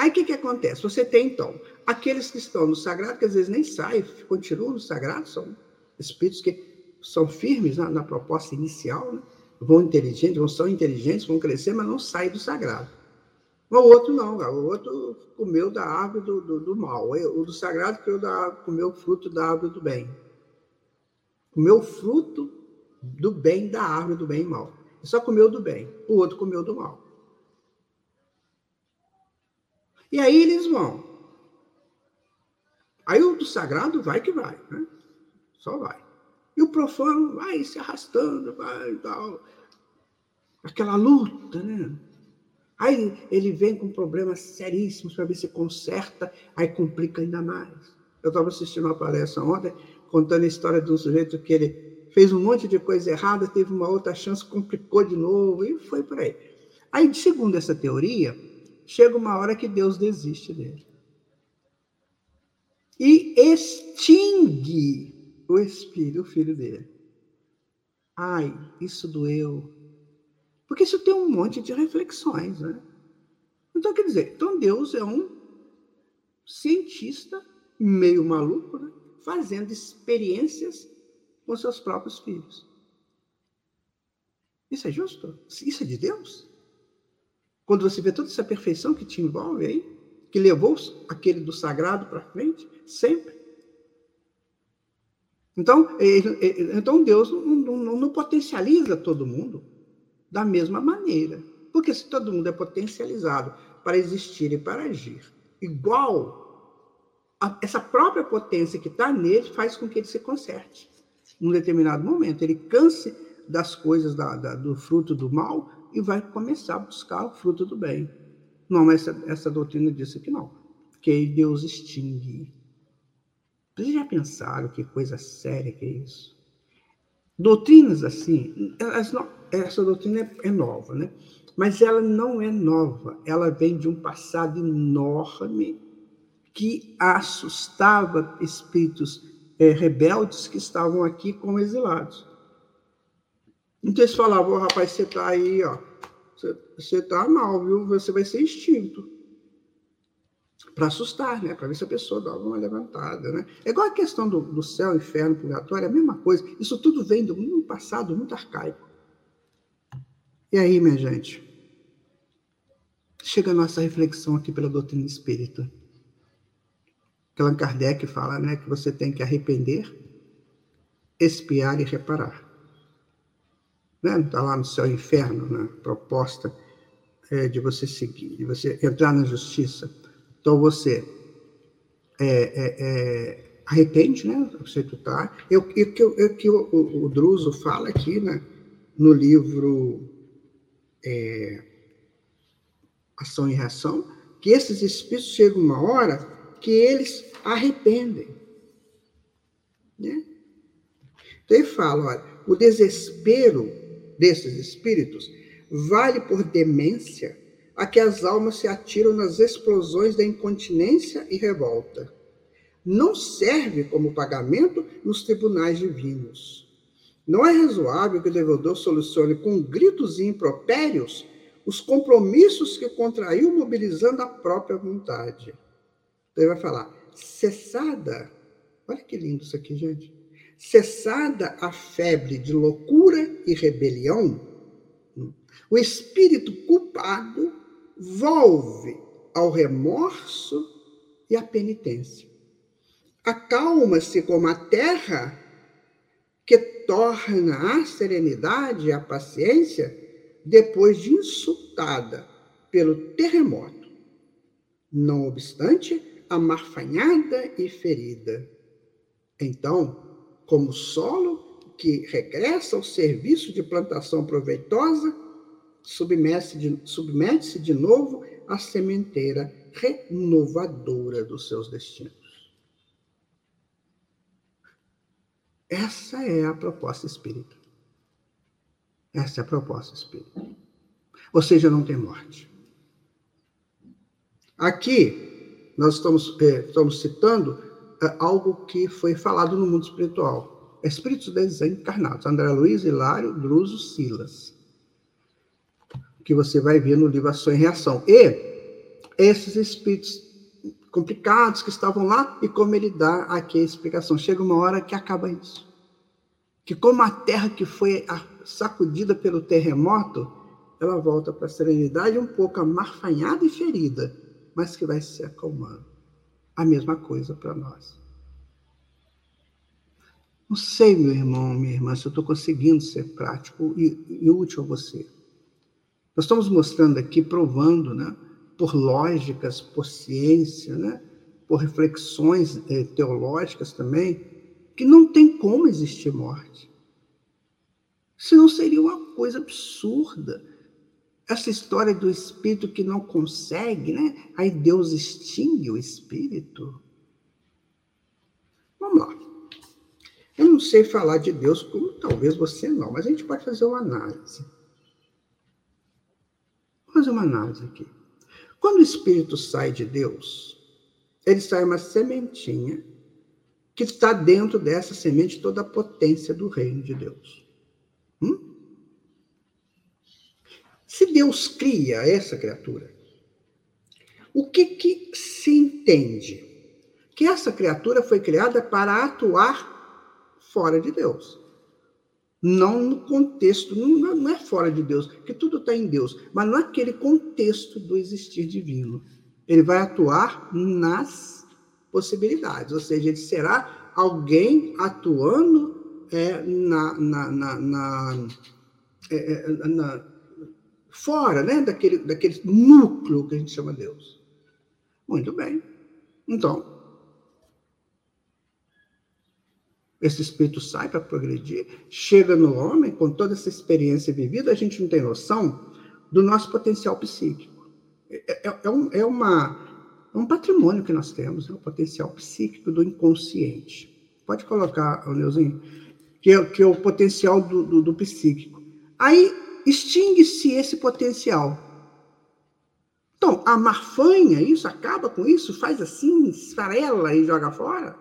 Aí o que, que acontece? Você tem, então, aqueles que estão no sagrado, que às vezes nem saem, continuam no sagrado, são espíritos que são firmes na, na proposta inicial, né? vão inteligentes, vão são inteligentes, vão crescer, mas não saem do sagrado. O outro não, o outro comeu da árvore do, do, do mal. O do sagrado comeu, da, comeu o fruto da árvore do bem. Comeu o fruto do bem da árvore do bem e mal. Só comeu do bem, o outro comeu do mal. E aí eles vão. Aí o do sagrado vai que vai, né? Só vai. E o profano vai se arrastando, vai e tal. Aquela luta, né? Aí ele vem com problemas seríssimos para ver se conserta, aí complica ainda mais. Eu estava assistindo uma palestra ontem, contando a história de um sujeito que ele fez um monte de coisa errada, teve uma outra chance, complicou de novo, e foi por aí. Aí, segundo essa teoria, chega uma hora que Deus desiste dele. E extingue o espírito, o filho dele. Ai, isso doeu. Porque isso tem um monte de reflexões, né? Então, quer dizer, então Deus é um cientista meio maluco, né? fazendo experiências com seus próprios filhos. Isso é justo? Isso é de Deus? Quando você vê toda essa perfeição que te envolve aí, que levou aquele do sagrado para frente, sempre. Então, então Deus não, não, não potencializa todo mundo da mesma maneira. Porque se todo mundo é potencializado para existir e para agir igual, a, essa própria potência que está nele faz com que ele se conserte. Num determinado momento, ele canse das coisas da, da, do fruto do mal e vai começar a buscar o fruto do bem. Não, essa, essa doutrina disse que não, que Deus extingue. Vocês já pensaram que coisa séria que é isso? Doutrinas assim, essa doutrina é, é nova, né? Mas ela não é nova, ela vem de um passado enorme que assustava espíritos é, rebeldes que estavam aqui como exilados. Então eles falavam, oh, rapaz, você está aí, ó, você está mal, viu? Você vai ser extinto. Para assustar, né? Para ver se a pessoa dá uma levantada, né? É igual a questão do, do céu, inferno, purgatório, é a mesma coisa. Isso tudo vem de um passado muito arcaico. E aí, minha gente, chega a nossa reflexão aqui pela doutrina espírita. Allan Kardec fala né, que você tem que arrepender, espiar e reparar. Está né? Tá lá no céu e inferno, na proposta é, de você seguir, de você entrar na justiça. Então você é, é, é arrepende, né? Você está. Eu, eu, eu, eu, que o, o, o Druso fala aqui, né? No livro é, Ação e Reação, que esses espíritos chegam uma hora que eles arrependem. Né? Então ele fala, olha, o desespero desses espíritos vale por demência a que as almas se atiram nas explosões da incontinência e revolta. Não serve como pagamento nos tribunais divinos. Não é razoável que o devedor solucione com gritos e impropérios os compromissos que contraiu mobilizando a própria vontade. Então ele vai falar: cessada, olha que lindo isso aqui, gente. Cessada a febre de loucura e rebelião, o espírito culpado volve ao remorso e à penitência. Acalma-se como a terra que torna a serenidade e a paciência depois de insultada pelo terremoto. Não obstante, amarfanhada e ferida. Então, como solo que regressa ao serviço de plantação proveitosa, submete-se de, submete de novo à sementeira renovadora dos seus destinos. Essa é a proposta espírita. Essa é a proposta espírita. Ou seja, não tem morte. Aqui, nós estamos, é, estamos citando é, algo que foi falado no mundo espiritual. Espíritos desencarnados. André Luiz, Hilário, Druso, Silas. Que você vai ver no livro Ação e Reação. E esses espíritos complicados que estavam lá e como ele dá aqui a explicação. Chega uma hora que acaba isso. Que como a terra que foi sacudida pelo terremoto, ela volta para a serenidade um pouco amarfanhada e ferida, mas que vai se acalmando. A mesma coisa para nós. Não sei, meu irmão, minha irmã, se eu estou conseguindo ser prático e, e útil a você. Nós estamos mostrando aqui, provando, né, por lógicas, por ciência, né, por reflexões eh, teológicas também, que não tem como existir morte. Senão seria uma coisa absurda. Essa história do espírito que não consegue, né? Aí Deus extingue o espírito. Vamos lá. Eu não sei falar de Deus como talvez você não, mas a gente pode fazer uma análise. Fazer uma análise aqui. Quando o espírito sai de Deus, ele sai uma sementinha que está dentro dessa semente toda a potência do reino de Deus. Hum? Se Deus cria essa criatura, o que, que se entende? Que essa criatura foi criada para atuar fora de Deus. Não no contexto, não, não é fora de Deus, que tudo está em Deus, mas naquele contexto do existir divino. Ele vai atuar nas possibilidades, ou seja, ele será alguém atuando é, na, na, na, na, é, é na fora né, daquele, daquele núcleo que a gente chama Deus. Muito bem. Então, esse espírito sai para progredir, chega no homem, com toda essa experiência vivida, a gente não tem noção do nosso potencial psíquico. É, é, é, um, é uma, é um patrimônio que nós temos, é o potencial psíquico do inconsciente. Pode colocar, Neuzinho, que é, que é o potencial do, do, do psíquico. Aí extingue-se esse potencial. Então, a marfanha, isso acaba com isso, faz assim, esfarela e joga fora?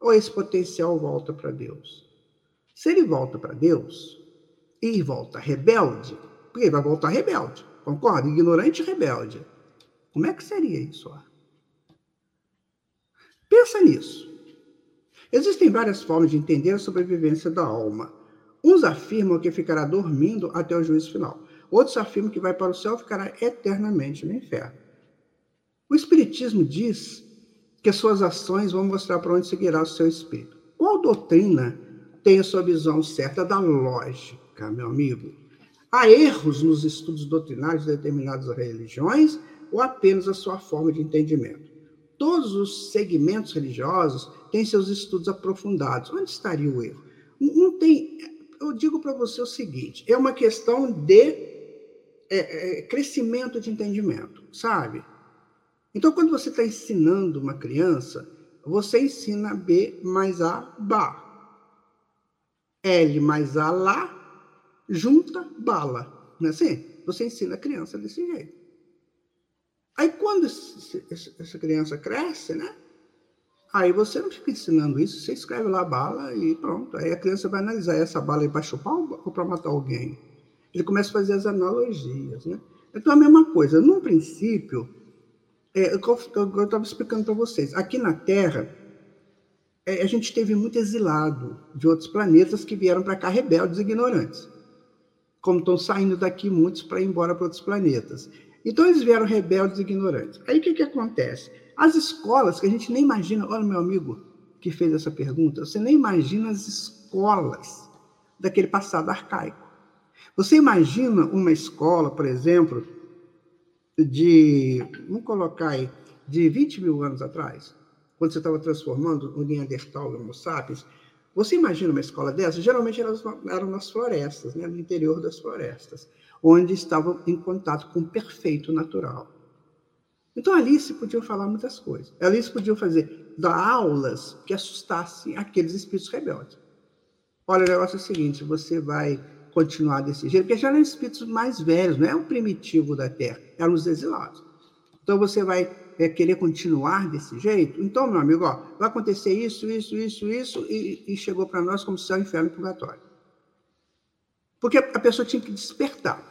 Ou esse potencial volta para Deus? Se ele volta para Deus e volta rebelde, porque ele vai voltar rebelde, concorda? Ignorante e rebelde. Como é que seria isso? Pensa nisso. Existem várias formas de entender a sobrevivência da alma. Uns afirmam que ficará dormindo até o juízo final. Outros afirmam que vai para o céu e ficará eternamente no inferno. O Espiritismo diz que suas ações vão mostrar para onde seguirá o seu espírito. Qual doutrina tem a sua visão certa da lógica, meu amigo? Há erros nos estudos doutrinários de determinadas religiões ou apenas a sua forma de entendimento? Todos os segmentos religiosos têm seus estudos aprofundados. Onde estaria o erro? Não tem. Eu digo para você o seguinte: é uma questão de é, é, crescimento de entendimento, sabe? Então, quando você está ensinando uma criança, você ensina B mais A, Bá. L mais A, Lá, junta, bala. Não é assim? Você ensina a criança desse jeito. Aí, quando essa criança cresce, né? Aí você não fica ensinando isso, você escreve lá a bala e pronto. Aí a criança vai analisar essa bala aí para chupar ou para matar alguém. Ele começa a fazer as analogias, né? Então, a mesma coisa. No princípio, é, eu estava explicando para vocês. Aqui na Terra, é, a gente teve muito exilado de outros planetas que vieram para cá rebeldes e ignorantes. Como estão saindo daqui muitos para ir embora para outros planetas. Então, eles vieram rebeldes e ignorantes. Aí, o que, que acontece? As escolas, que a gente nem imagina... Olha, meu amigo que fez essa pergunta. Você nem imagina as escolas daquele passado arcaico. Você imagina uma escola, por exemplo, de, vamos colocar aí, de 20 mil anos atrás, quando você estava transformando o Neandertal no Homo sapiens, você imagina uma escola dessa? Geralmente elas eram nas florestas, né, no interior das florestas, onde estavam em contato com o perfeito natural. Então ali se podiam falar muitas coisas. Ali se podiam fazer dar aulas que assustassem aqueles espíritos rebeldes. Olha, o negócio é o seguinte: você vai continuar desse jeito, porque já eram espíritos mais velhos, não é o primitivo da Terra, eram os exilados. Então você vai é, querer continuar desse jeito? Então, meu amigo, ó, vai acontecer isso, isso, isso, isso, e, e chegou para nós como céu, inferno e purgatório. Porque a pessoa tinha que despertar.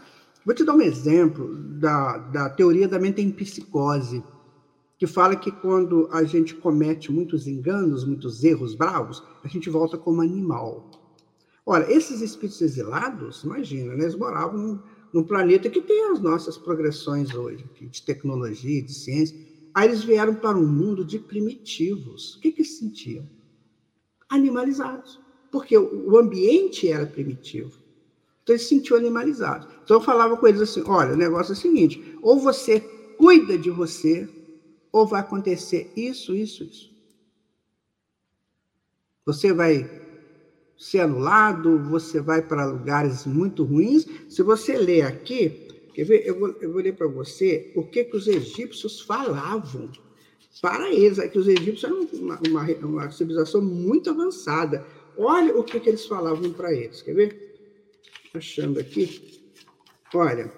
Vou te dar um exemplo da, da teoria da mente em psicose, que fala que quando a gente comete muitos enganos, muitos erros bravos, a gente volta como animal. Ora, esses espíritos exilados, imagina, né, eles moravam num, num, planeta que tem as nossas progressões hoje, de tecnologia, de ciência. Aí eles vieram para um mundo de primitivos. O que, que eles sentiam? Animalizados. Porque o ambiente era primitivo. Então eles se sentiam animalizados. Então eu falava com eles assim: olha, o negócio é o seguinte: ou você cuida de você, ou vai acontecer isso, isso, isso. Você vai ser anulado, você vai para lugares muito ruins. Se você ler aqui, quer ver? Eu vou, eu vou ler para você o que, que os egípcios falavam para eles. É que os egípcios eram uma, uma, uma civilização muito avançada. Olha o que, que eles falavam para eles. Quer ver? Achando aqui. Olha.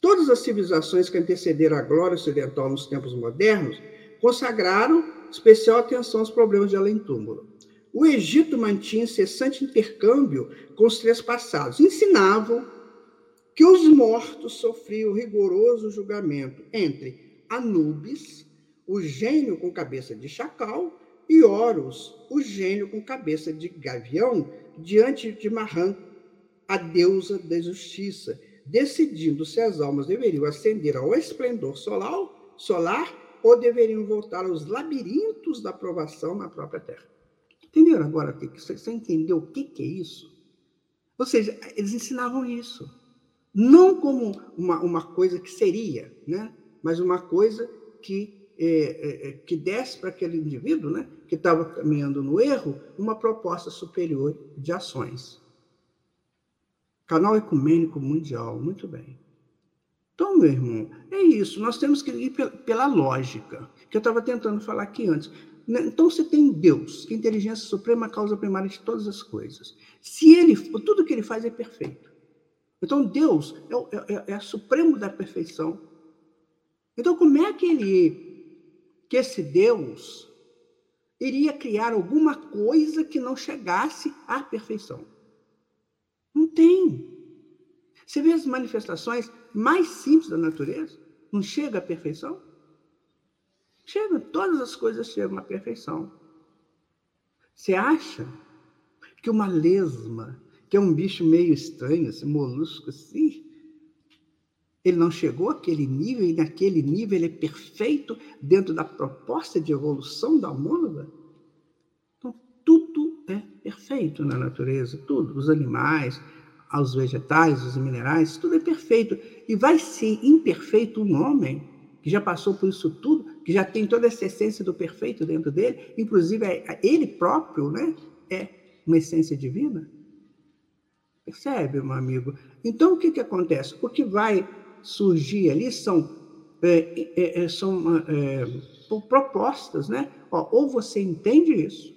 Todas as civilizações que antecederam a glória ocidental nos tempos modernos consagraram especial atenção aos problemas de além-túmulo. O Egito mantinha incessante intercâmbio com os três passados. Ensinavam que os mortos sofriam rigoroso julgamento entre Anubis, o gênio com cabeça de chacal, e Horus, o gênio com cabeça de gavião, diante de Mahan, a deusa da justiça, decidindo se as almas deveriam ascender ao esplendor solar, solar ou deveriam voltar aos labirintos da provação na própria Terra. Entenderam agora? Você entendeu o que é isso? Ou seja, eles ensinavam isso. Não como uma, uma coisa que seria, né? mas uma coisa que, é, é, é que desse para aquele indivíduo né? que estava caminhando no erro uma proposta superior de ações. Canal Ecumênico Mundial, muito bem. Então, meu irmão, é isso. Nós temos que ir pela lógica, que eu estava tentando falar aqui antes. Né? Então, você tem Deus, que é a inteligência suprema, a causa primária de todas as coisas. Se ele, tudo que ele faz é perfeito. Então, Deus é, é, é, é supremo da perfeição. Então, como é que ele, que esse Deus, iria criar alguma coisa que não chegasse à perfeição? Não tem. Você vê as manifestações mais simples da natureza? Não chega à perfeição? Chega, todas as coisas chegam à perfeição. Você acha que uma lesma, que é um bicho meio estranho, esse molusco assim, ele não chegou àquele nível, e naquele nível ele é perfeito dentro da proposta de evolução da mônada? Então, tudo é perfeito na natureza, tudo. Os animais, os vegetais, os minerais, tudo é perfeito. E vai ser imperfeito um homem que já passou por isso tudo, que já tem toda essa essência do perfeito dentro dele, inclusive é, ele próprio né, é uma essência divina. Percebe, meu amigo? Então, o que, que acontece? O que vai surgir ali são, é, é, é são é, propostas, né? Ó, ou você entende isso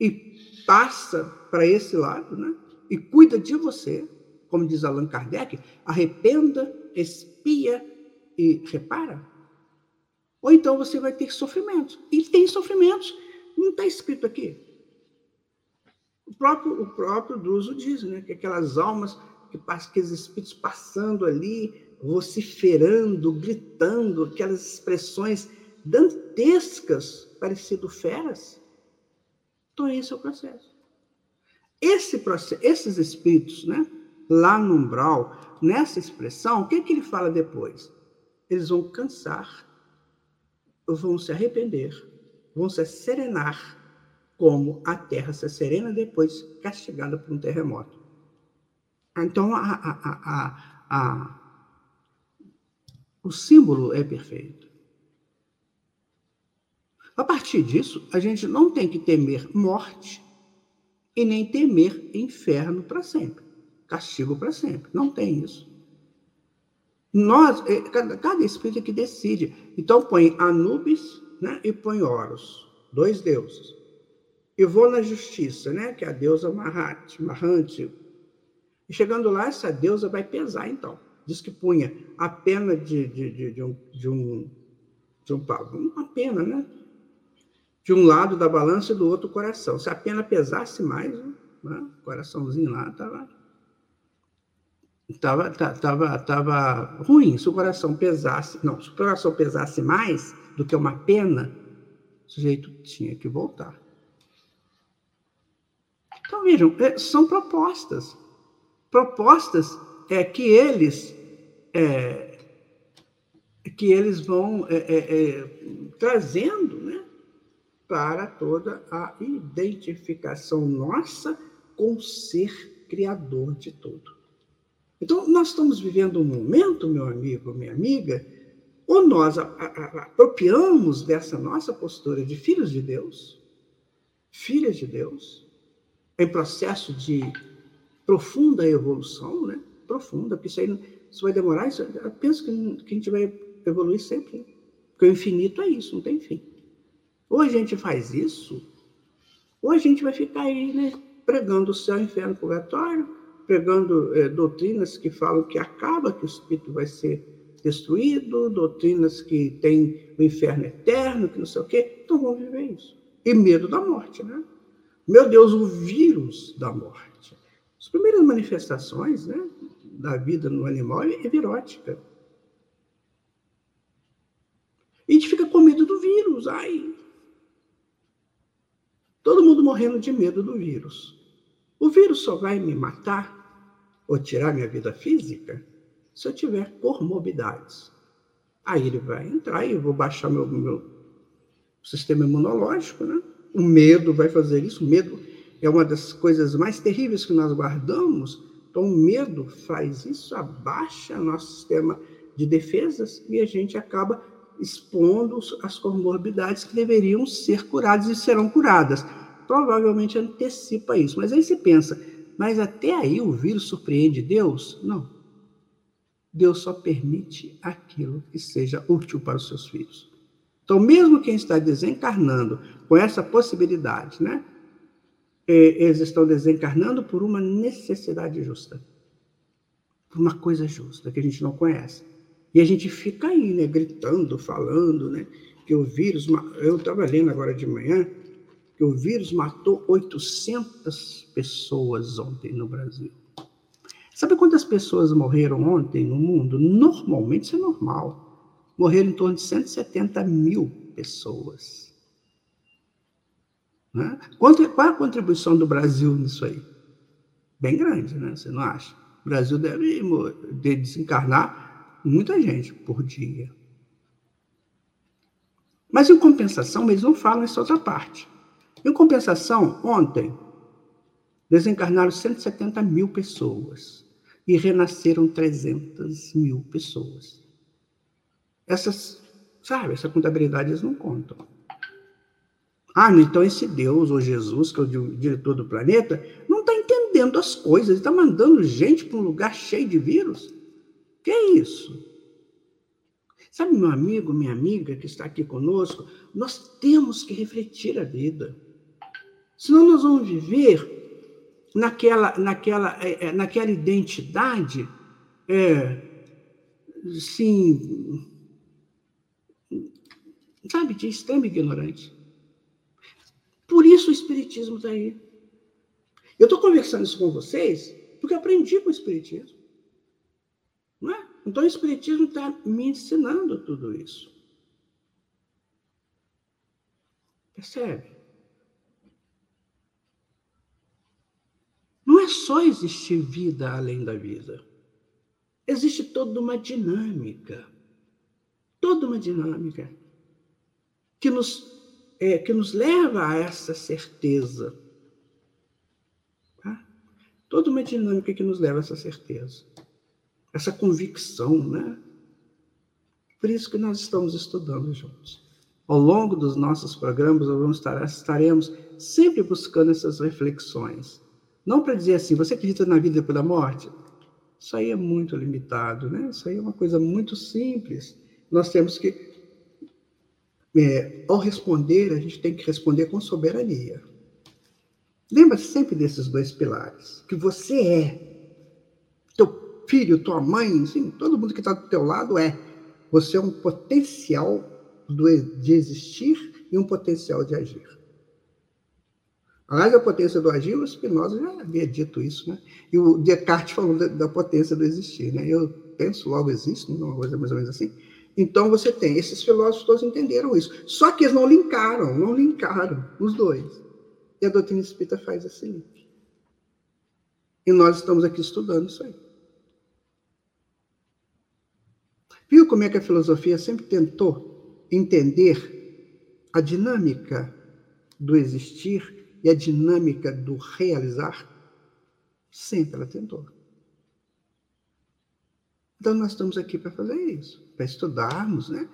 e passa para esse lado, né? E cuida de você, como diz Allan Kardec, arrependa, expia e repara. Ou então você vai ter sofrimentos. E tem sofrimentos. Não está escrito aqui. O próprio, o próprio Druso diz, né? Que aquelas almas que passam, aqueles espíritos passando ali, vociferando, gritando, aquelas expressões dantescas, parecido feras. Então, esse é o processo. Esse processo, esses espíritos, né, lá no umbral, nessa expressão, o que, que ele fala depois? Eles vão cansar, vão se arrepender, vão se serenar, como a terra se serena depois castigada por um terremoto. Então, a, a, a, o símbolo é perfeito. A partir disso, a gente não tem que temer morte e nem temer inferno para sempre, castigo para sempre. Não tem isso. Nós, é, cada, cada espírito é que decide. Então põe Anubis né, e põe Horus, dois deuses. E vou na justiça, né, que é a deusa Mahat, Mahante, e chegando lá, essa deusa vai pesar, então. Diz que punha a pena de, de, de, de um, de, um, de um uma pena, né? De um lado da balança e do outro o coração. Se a pena pesasse mais, né? o coraçãozinho lá estava tava, tava, tava ruim. Se o coração pesasse, não, se o coração pesasse mais do que uma pena, o sujeito tinha que voltar. Então, vejam, é, são propostas propostas é, que eles é, que eles vão é, é, é, trazendo né, para toda a identificação nossa com o ser criador de tudo. Então, nós estamos vivendo um momento, meu amigo, minha amiga, ou nós a, a, apropriamos dessa nossa postura de filhos de Deus, filhas de Deus, em processo de profunda evolução, né? Profunda, porque isso aí isso vai demorar. Isso, eu penso que, que a gente vai evoluir sempre. Né? Porque o infinito é isso, não tem fim. Ou a gente faz isso, ou a gente vai ficar aí, né? Pregando o céu, inferno, purgatório, pegando é, doutrinas que falam que acaba, que o espírito vai ser destruído, doutrinas que tem o inferno eterno, que não sei o quê. Então vão viver isso. E medo da morte, né? Meu Deus, o vírus da morte. As primeiras manifestações né, da vida no animal é virótica. E a gente fica com medo do vírus. Ai! Todo mundo morrendo de medo do vírus. O vírus só vai me matar ou tirar minha vida física se eu tiver comorbidades. Aí ele vai entrar e eu vou baixar meu, meu sistema imunológico, né? O medo vai fazer isso. O medo é uma das coisas mais terríveis que nós guardamos. Então, o medo faz isso, abaixa nosso sistema de defesas e a gente acaba expondo as comorbidades que deveriam ser curadas e serão curadas. Provavelmente antecipa isso. Mas aí você pensa, mas até aí o vírus surpreende Deus? Não. Deus só permite aquilo que seja útil para os seus filhos. Então, mesmo quem está desencarnando com essa possibilidade, né? É, eles estão desencarnando por uma necessidade justa. Por uma coisa justa que a gente não conhece. E a gente fica aí, né, gritando, falando, né, que o vírus. Eu estava lendo agora de manhã que o vírus matou 800 pessoas ontem no Brasil. Sabe quantas pessoas morreram ontem no mundo? Normalmente isso é normal. Morreram em torno de 170 mil pessoas. Né? Quanto, qual a contribuição do Brasil nisso aí? Bem grande, né? Você não acha? O Brasil deve desencarnar muita gente por dia. Mas em compensação, eles não falam essa outra parte. Em compensação, ontem, desencarnaram 170 mil pessoas e renasceram 300 mil pessoas. Essas, sabe, essa contabilidade eles não contam. Ah, então esse Deus, ou Jesus, que é o diretor do planeta, não está entendendo as coisas, está mandando gente para um lugar cheio de vírus. Que é isso? Sabe, meu amigo, minha amiga que está aqui conosco, nós temos que refletir a vida. Senão nós vamos viver naquela, naquela, é, é naquela identidade, é, sim, sabe, de extrema ignorância. Por isso o Espiritismo está aí. Eu estou conversando isso com vocês porque aprendi com o Espiritismo. Não é? Então, o Espiritismo está me ensinando tudo isso. Percebe? Não é só existir vida além da vida. Existe toda uma dinâmica. Toda uma dinâmica que nos, é, que nos leva a essa certeza. Tá? Toda uma dinâmica que nos leva a essa certeza essa convicção, né? Por isso que nós estamos estudando juntos. Ao longo dos nossos programas, nós vamos estar, estaremos sempre buscando essas reflexões. Não para dizer assim, você acredita na vida depois da morte? Isso aí é muito limitado, né? Isso aí é uma coisa muito simples. Nós temos que, é, ao responder, a gente tem que responder com soberania. Lembra sempre desses dois pilares, que você é, teu filho, tua mãe, assim, todo mundo que está do teu lado é. Você é um potencial do, de existir e um potencial de agir. Aliás, a potência do agir, o Spinoza já havia dito isso, né? E o Descartes falou da, da potência do existir, né? Eu penso, logo existo, uma coisa mais ou menos assim. Então você tem, esses filósofos todos entenderam isso. Só que eles não linkaram, não linkaram os dois. E a doutrina espírita faz esse link. E nós estamos aqui estudando isso aí. Viu como é que a filosofia sempre tentou entender a dinâmica do existir e a dinâmica do realizar? Sempre ela tentou. Então, nós estamos aqui para fazer isso, para estudarmos, né?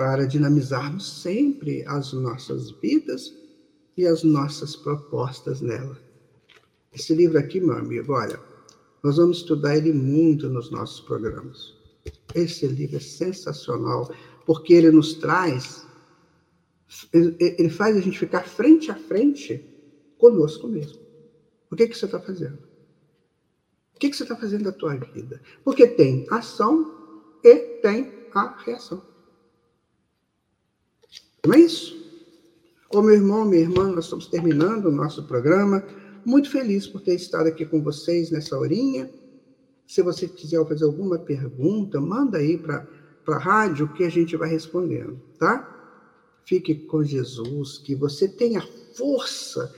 para dinamizarmos sempre as nossas vidas e as nossas propostas nela. Esse livro aqui, meu amigo, olha, nós vamos estudar ele muito nos nossos programas. Esse livro é sensacional, porque ele nos traz, ele faz a gente ficar frente a frente conosco mesmo. O que, que você está fazendo? que, que você está fazendo da tua vida? Porque tem ação e tem a reação. Não é isso? Ô meu irmão, minha irmã, nós estamos terminando o nosso programa. Muito feliz por ter estado aqui com vocês nessa horinha. Se você quiser fazer alguma pergunta, manda aí para a rádio que a gente vai respondendo, tá? Fique com Jesus, que você tenha força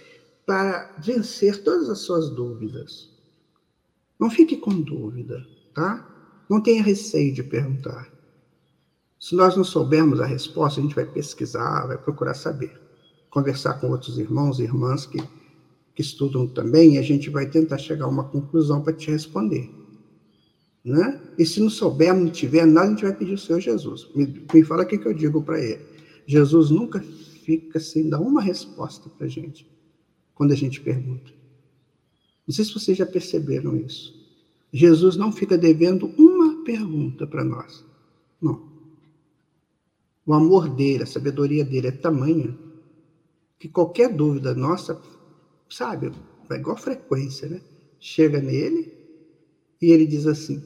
para vencer todas as suas dúvidas. Não fique com dúvida, tá? Não tenha receio de perguntar. Se nós não soubermos a resposta, a gente vai pesquisar, vai procurar saber. Conversar com outros irmãos e irmãs que, que estudam também, e a gente vai tentar chegar a uma conclusão para te responder. Né? E se não soubermos, não tiver nada, a gente vai pedir ao Senhor Jesus. Me, me fala o que, que eu digo para ele. Jesus nunca fica sem dar uma resposta para a gente, quando a gente pergunta. Não sei se vocês já perceberam isso. Jesus não fica devendo uma pergunta para nós. Não. O amor dele, a sabedoria dele é tamanha que qualquer dúvida nossa, sabe, é igual frequência, né? Chega nele e ele diz assim: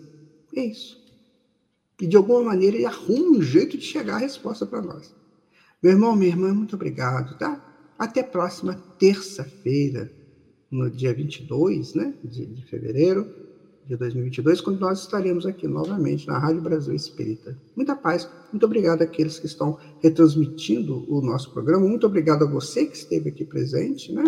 é isso. E de alguma maneira ele arruma um jeito de chegar à resposta para nós. Meu irmão, minha irmã, muito obrigado, tá? Até a próxima terça-feira, no dia 22 né, de, de fevereiro de 2022, quando nós estaremos aqui novamente na Rádio Brasil Espírita. Muita paz, muito obrigado àqueles que estão retransmitindo o nosso programa, muito obrigado a você que esteve aqui presente, né?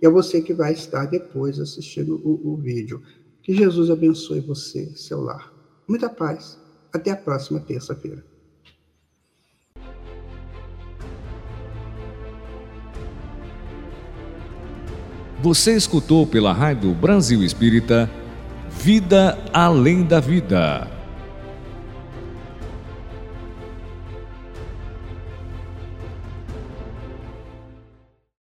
E a você que vai estar depois assistindo o, o vídeo. Que Jesus abençoe você, seu lar. Muita paz. Até a próxima terça-feira. Você escutou pela Rádio Brasil Espírita Vida Além da Vida.